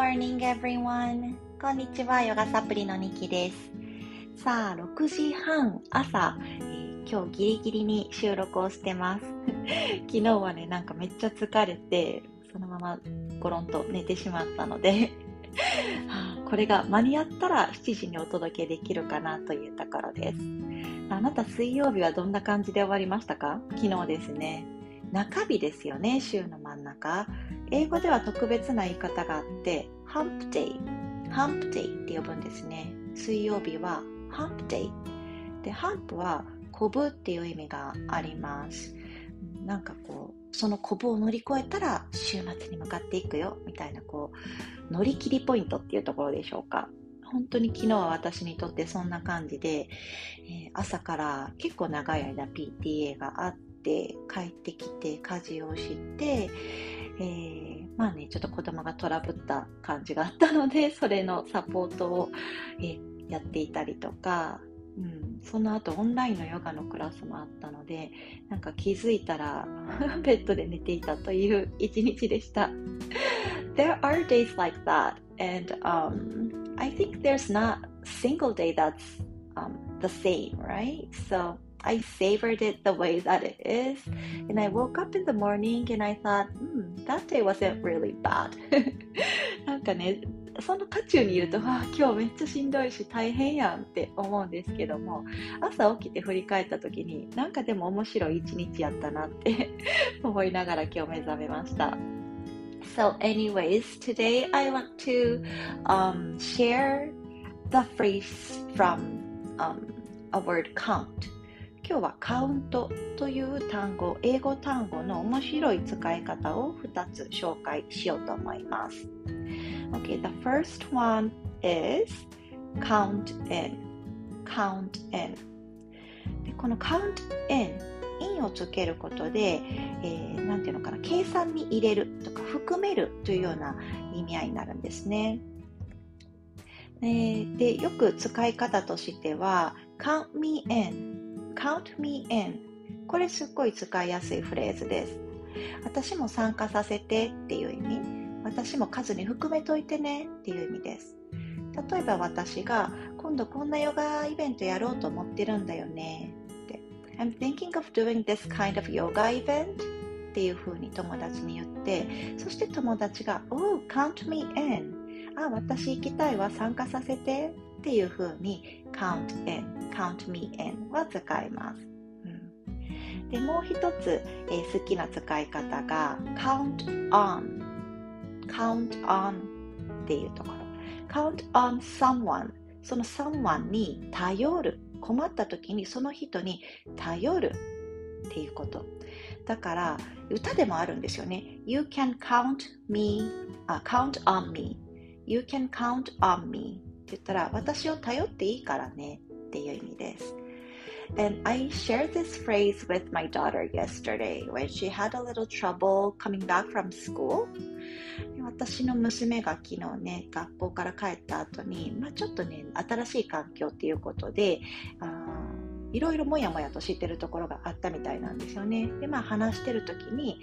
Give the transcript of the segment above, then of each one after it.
morning everyone! こんにちは、ヨガサプリのニキです。さあ、6時半朝、えー、今日ギリギリに収録をしてます。昨日はね、なんかめっちゃ疲れて、そのままゴロンと寝てしまったので これが間に合ったら7時にお届けできるかなというところです。あなた水曜日はどんな感じで終わりましたか？昨日ですね。中日ですよね、週の真ん中。英語では特別な言い方があって、ハンプデイ、ハンプデイって呼ぶんですね。水曜日はハンプデイ。で、ハンプはコブっていう意味があります。なんかこう、そのコブを乗り越えたら週末に向かっていくよみたいなこう乗り切りポイントっていうところでしょうか本当に昨日は私にとってそんな感じで、えー、朝から結構長い間 PTA があって帰ってきて家事をして、えー、まあねちょっと子供がトラブった感じがあったので それのサポートを、えー、やっていたりとかうん、その後オンラインのヨガのクラスもあったのでなんか気づいたら ベッドで寝ていたという一日でした。There are days like that and um, I think there's not single day that's um, the same right? So I savored it the way that it is. And I woke up in the morning and I thought, hmm, that day wasn't really bad. なんかね、その渦中にいると、わあ、今日めっちゃしんどいし大変やんって思うんですけども、朝起きて振り返った時に、なんかでも面白い一日やったなって思いながら今日目覚めました。So, anyways, today I want to um, share the phrase from um, a word count. 今日はカウントという単語、英語単語の面白い使い方を2つ紹介しようと思います。Okay, the first one is count in. count in. でこの count in, in をつけることで、えー、なんていうのかな、計算に入れるとか含めるというような意味合いになるんですね。えー、で、よく使い方としては、count me in, count me in これすっごい使いやすいフレーズです。私も参加させてっていう意味。私も数に含めといてねっていう意味です。例えば私が今度こんなヨガイベントやろうと思ってるんだよねって。I'm thinking of doing this kind of yoga event っていうふうに友達に言って、そして友達が Oh, count me in あ、私行きたいわ、参加させてっていうふうに count in, count me in は使います。でもう一つ、えー、好きな使い方が count on count on っていうところ count on someone その someone に頼る困った時にその人に頼るっていうことだから歌でもあるんですよね You can count me、uh, count on me You can count on me って言ったら私を頼っていいからねっていう意味です And I shared this phrase with my daughter yesterday when she had a little trouble coming back from school. 私の娘が昨日ね、学校から帰った後に、まあ、ちょっとね、新しい環境っていうことで、あいろいろもやもやと知ってるところがあったみたいなんですよね。で、まあ話してる時に、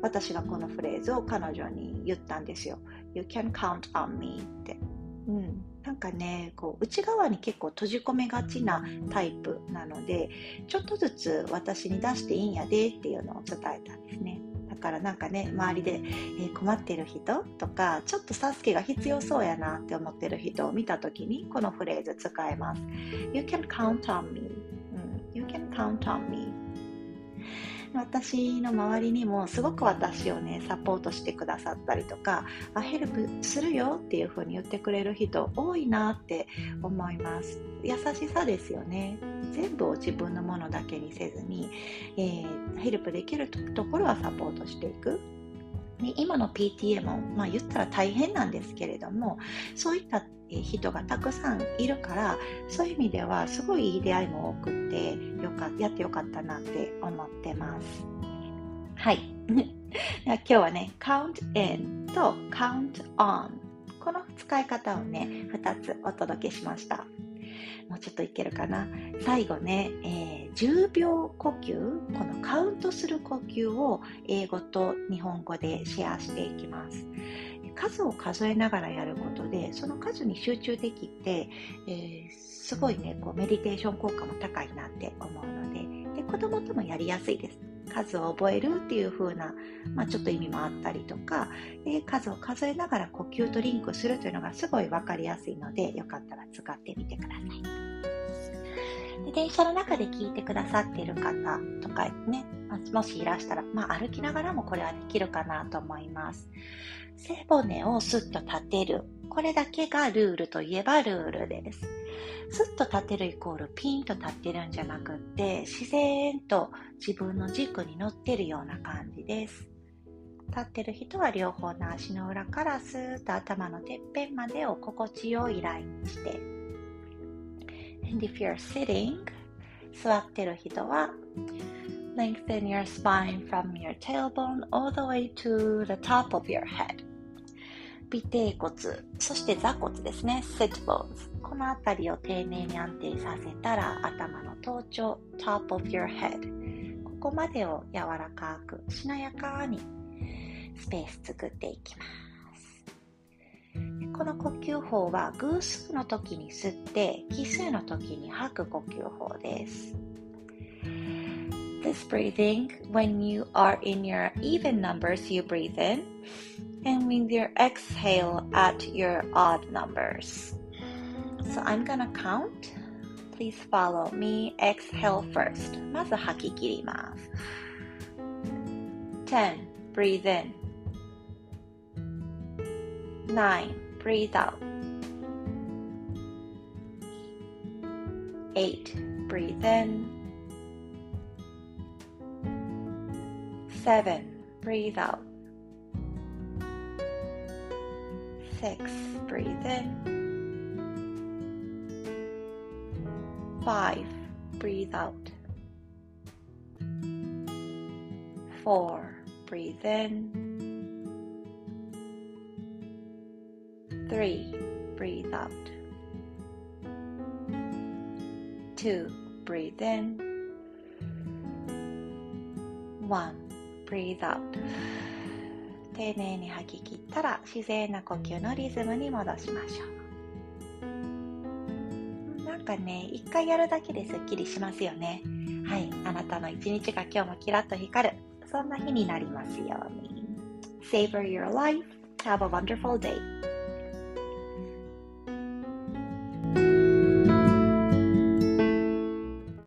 私がこのフレーズを彼女に言ったんですよ。You can count on me って。うん、なんかねこう内側に結構閉じ込めがちなタイプなのでちょっとずつ私に出していいんやでっていうのを伝えたんですね。だからなんかね周りで、え困ってる人とかちょっと助けが必要そうやなって思ってる人を見た時にこのフレーズ使えます。You can count on me、うん、You can count on me 私の周りにもすごく私をねサポートしてくださったりとかあヘルプするよっていう風に言ってくれる人多いなって思います。優しさですよね。全部を自分のものだけにせずに、えー、ヘルプできるところはサポートしていく。ね、今の PTA も、まあ、言ったら大変なんですけれどもそういった人がたくさんいるからそういう意味ではすごいいい出会いも多くてよかやってよかったなって思ってます。はい。今日はね count in と count on この使い方をね2つお届けしました。もうちょっといけるかな。最後ね、えー、10秒呼吸このカウントする呼吸を英語と日本語でシェアしていきます数を数えながらやることで、その数に集中できて、えー、すごいね、こうメディテーション効果も高いなって思うので、で子供ともやりやすいです。数を覚えるっていう風な、まあ、ちょっと意味もあったりとか、で数を数えながら呼吸とリンクするというのがすごい分かりやすいので、よかったら使ってみてください。で電車の中で聞いてくださっている方とかね、もしいらしたら、まあ、歩きながらもこれはできるかなと思います。背骨をスッと立てる。これだけがルールといえばルールです。スッと立てるイコールピンと立ってるんじゃなくって、自然と自分の軸に乗ってるような感じです。立ってる人は両方の足の裏からスーッと頭のてっぺんまでを心地よいラインにして。And if you're sitting, 座ってる人は lengthen your spine from your tailbone all the way to the top of your head. 尾低骨、そして座骨ですね、sit bones。この辺りを丁寧に安定させたら頭の頭頂、top of your head。ここまでを柔らかく、しなやかにスペース作っていきます。この呼吸法は偶数の時に吸って奇数の時に吐く呼吸法です。This breathing, when you are in your even numbers, you breathe in. and with your exhale at your odd numbers. So I'm gonna count. Please follow me. Exhale first. まず吐き切ります。10. Breathe in. 9. Breathe out. 8. Breathe in. 7. Breathe out. six. Breathe in. Five. Breathe out. Four. Breathe in. Three. Breathe out. Two. Breathe in. One. Breathe out. 丁寧に吐き切ったら自然な呼吸のリズムに戻しましょうなんかね一回やるだけですっきりしますよねはいあなたの一日が今日もキラッと光るそんな日になりますように Savor your life Have a wonderful day